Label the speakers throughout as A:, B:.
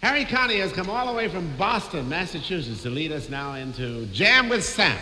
A: Harry Connie has come all the way from Boston, Massachusetts to lead us now into Jam with Sam.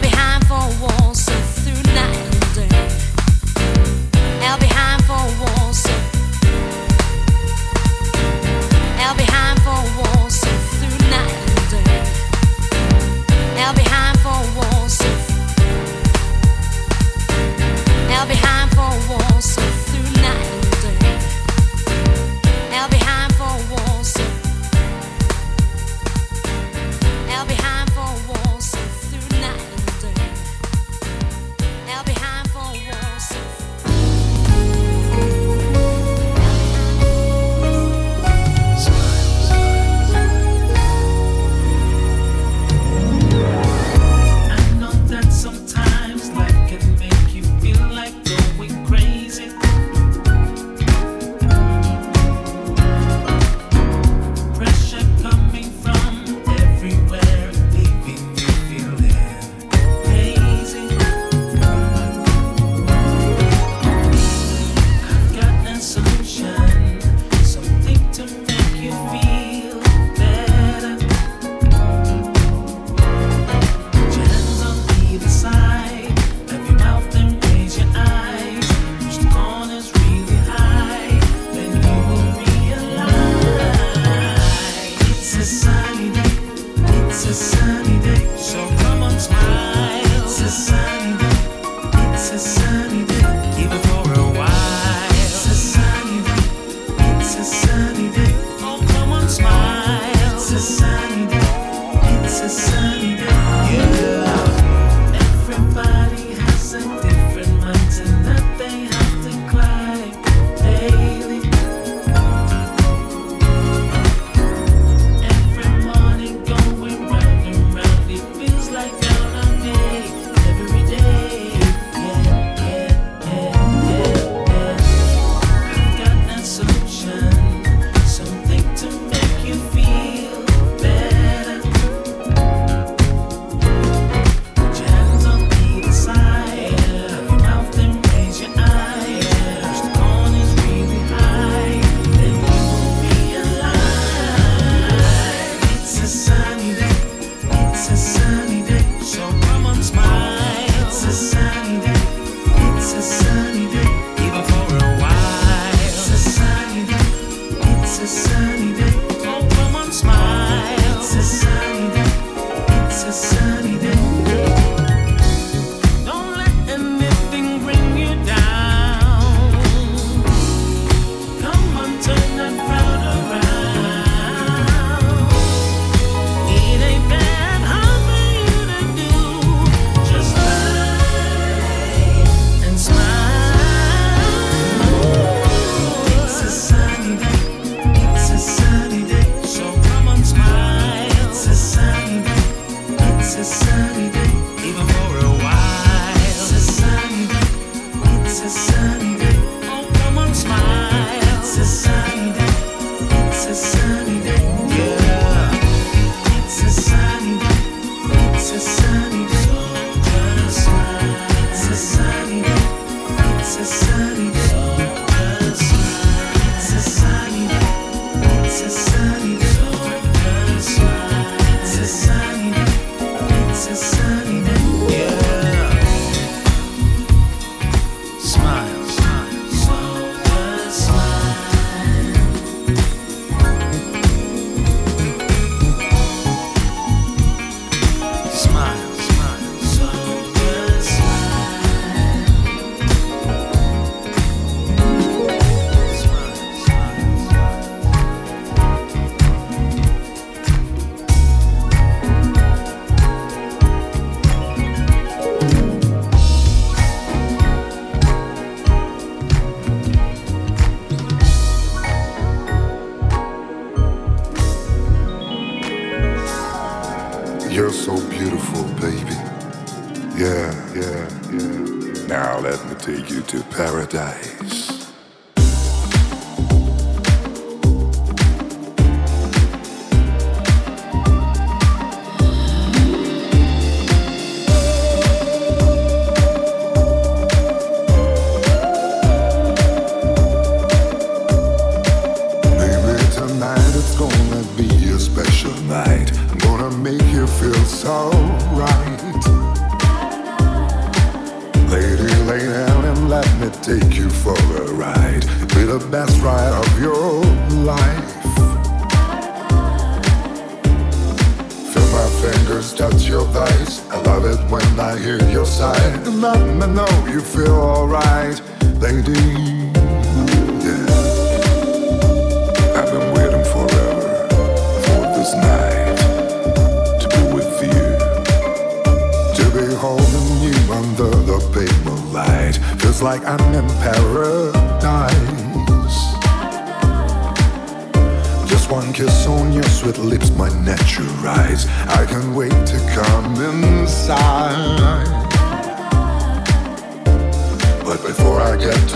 B: behind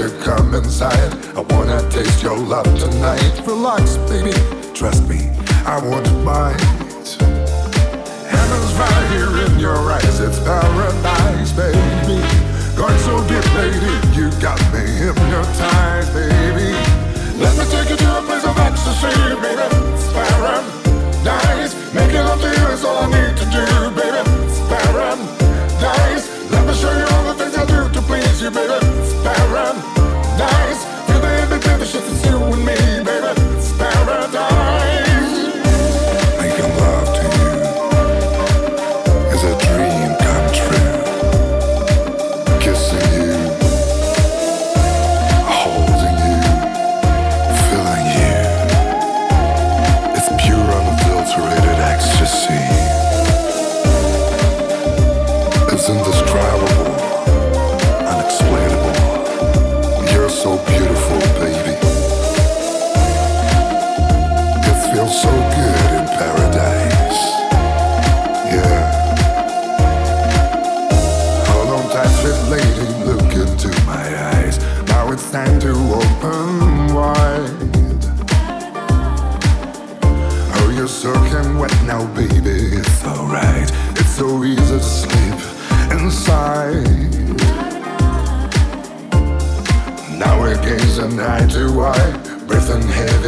C: to come inside. I wanna taste your love tonight. Relax, baby, trust me, I won't bite. Heaven's right here in your eyes, it's paradise, baby. Going so deep, lady, you got me hypnotized, baby. Let me take you to a place of ecstasy, baby. It's paradise. Making love to you is all I need to do, baby. It's paradise. Let me show you all the things I do to please you, baby. It's paradise nights. Feel the energy It's you and me.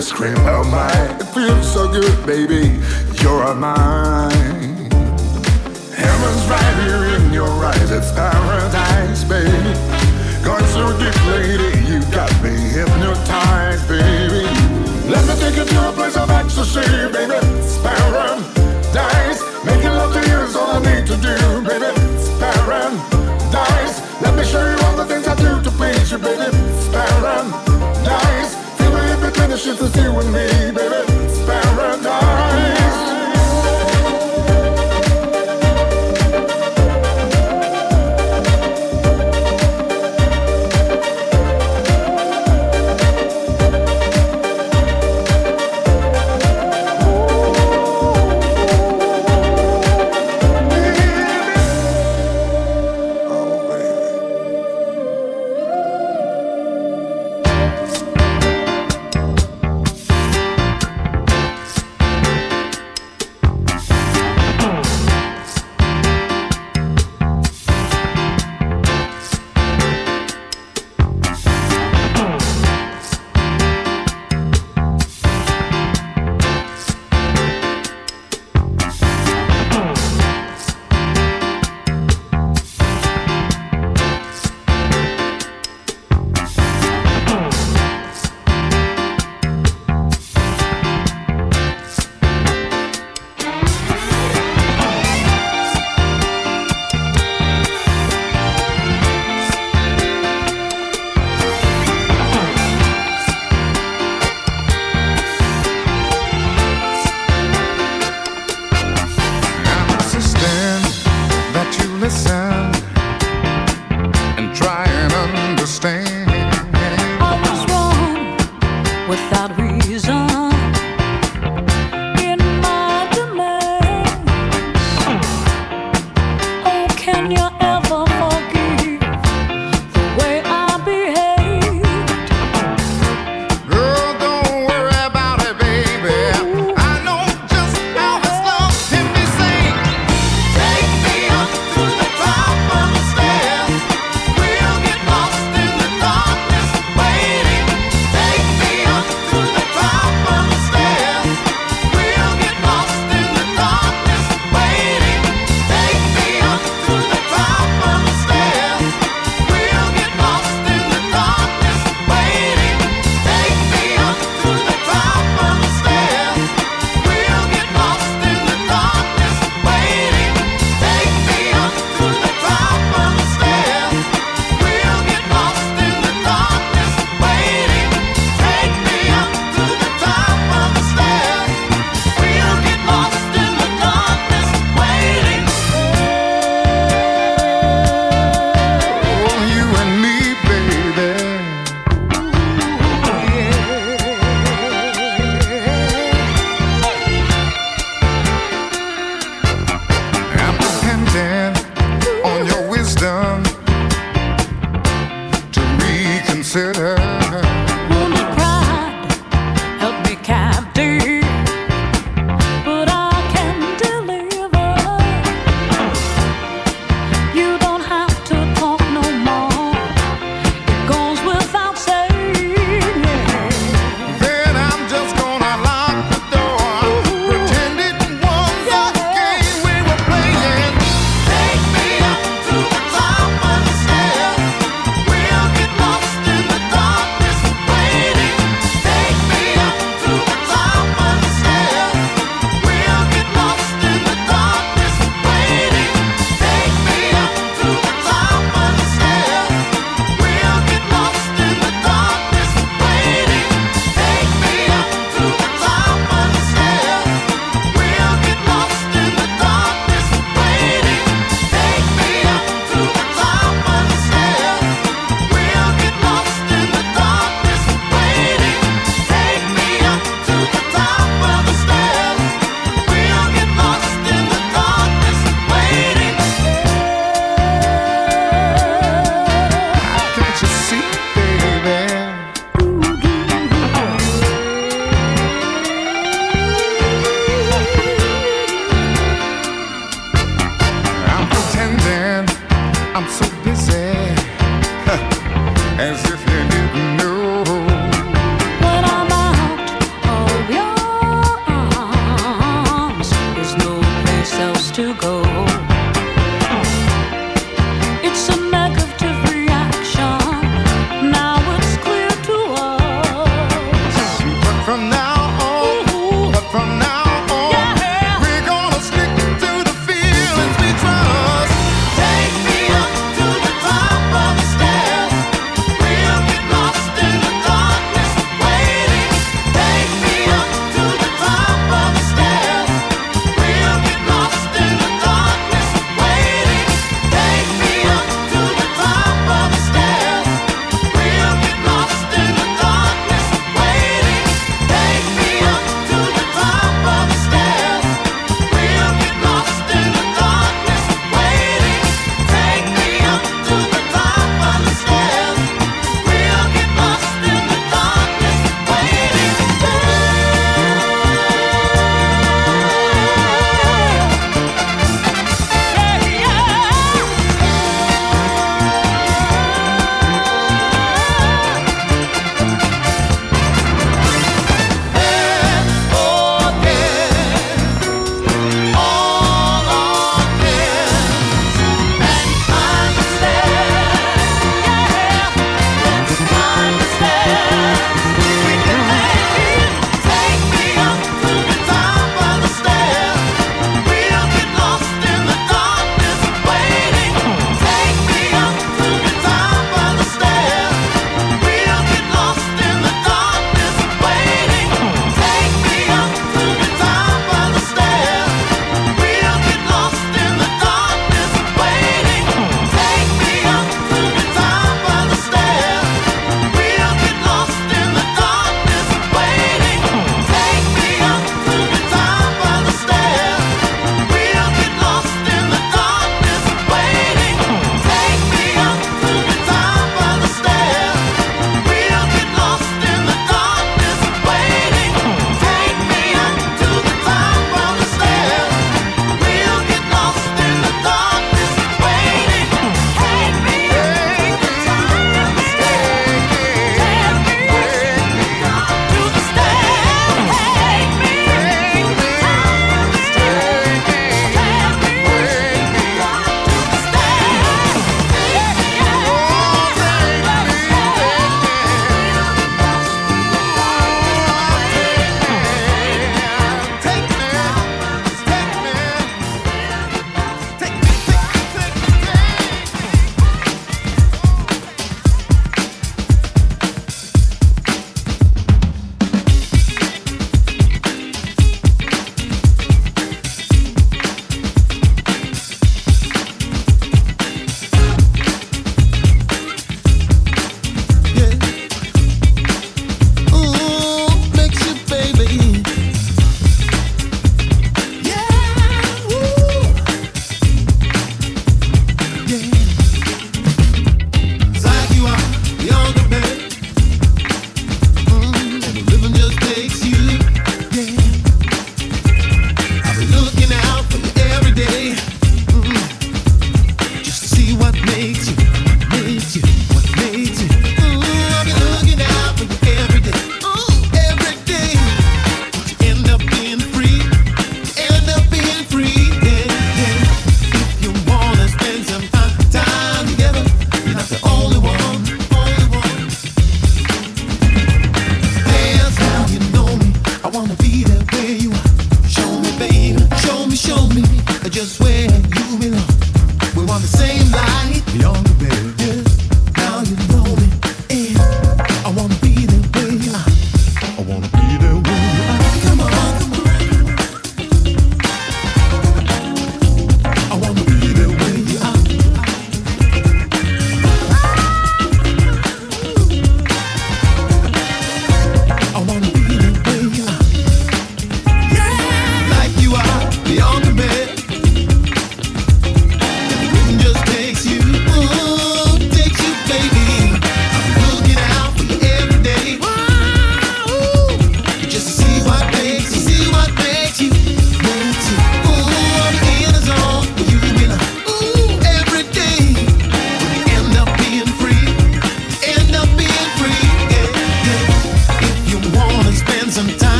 C: ice cream. Oh my, it feels so good, baby. You're all mine. Heaven's right here in your eyes. It's paradise, baby. Going so deep, lady, you got me hypnotized, baby. Let me take you to a place of ecstasy, baby. From now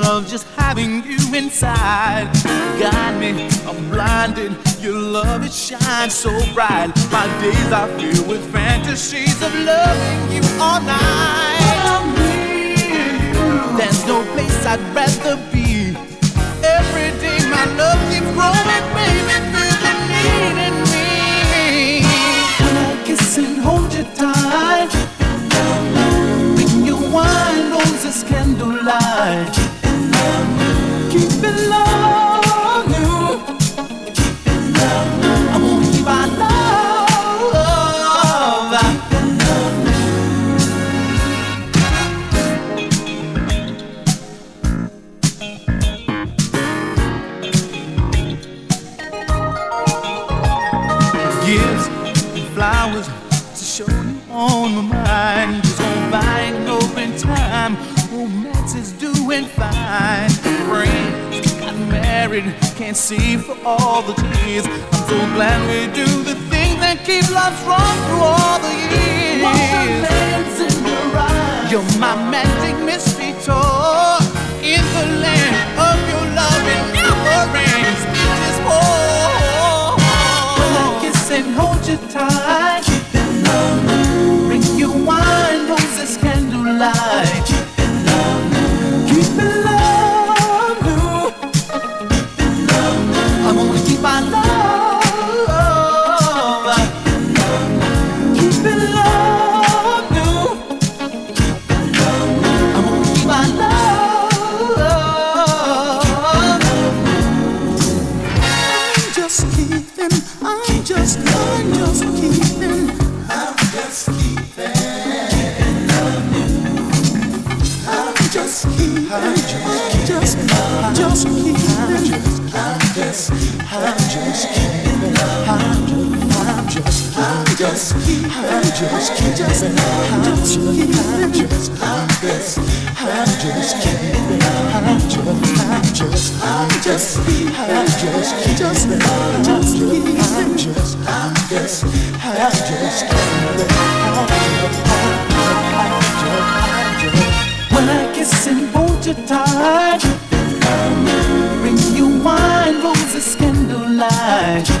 D: love just having you inside. Guide me, I'm blinded. Your love it shines so bright. My days are filled with fantasies of loving you all night. There's no place I'd rather be. Every day my love keeps growing, baby, feeling needed. see for all the tears. I'm so glad we do the things that keep life strong through all the
E: amor y palabras. just, I just can't, I just can't, I just, I just, I just can't, I just, I just, I just, I just can't, just, I just, I just, I just, I just can't. When I kiss and hold you tight, bring you wine, roses, candlelight.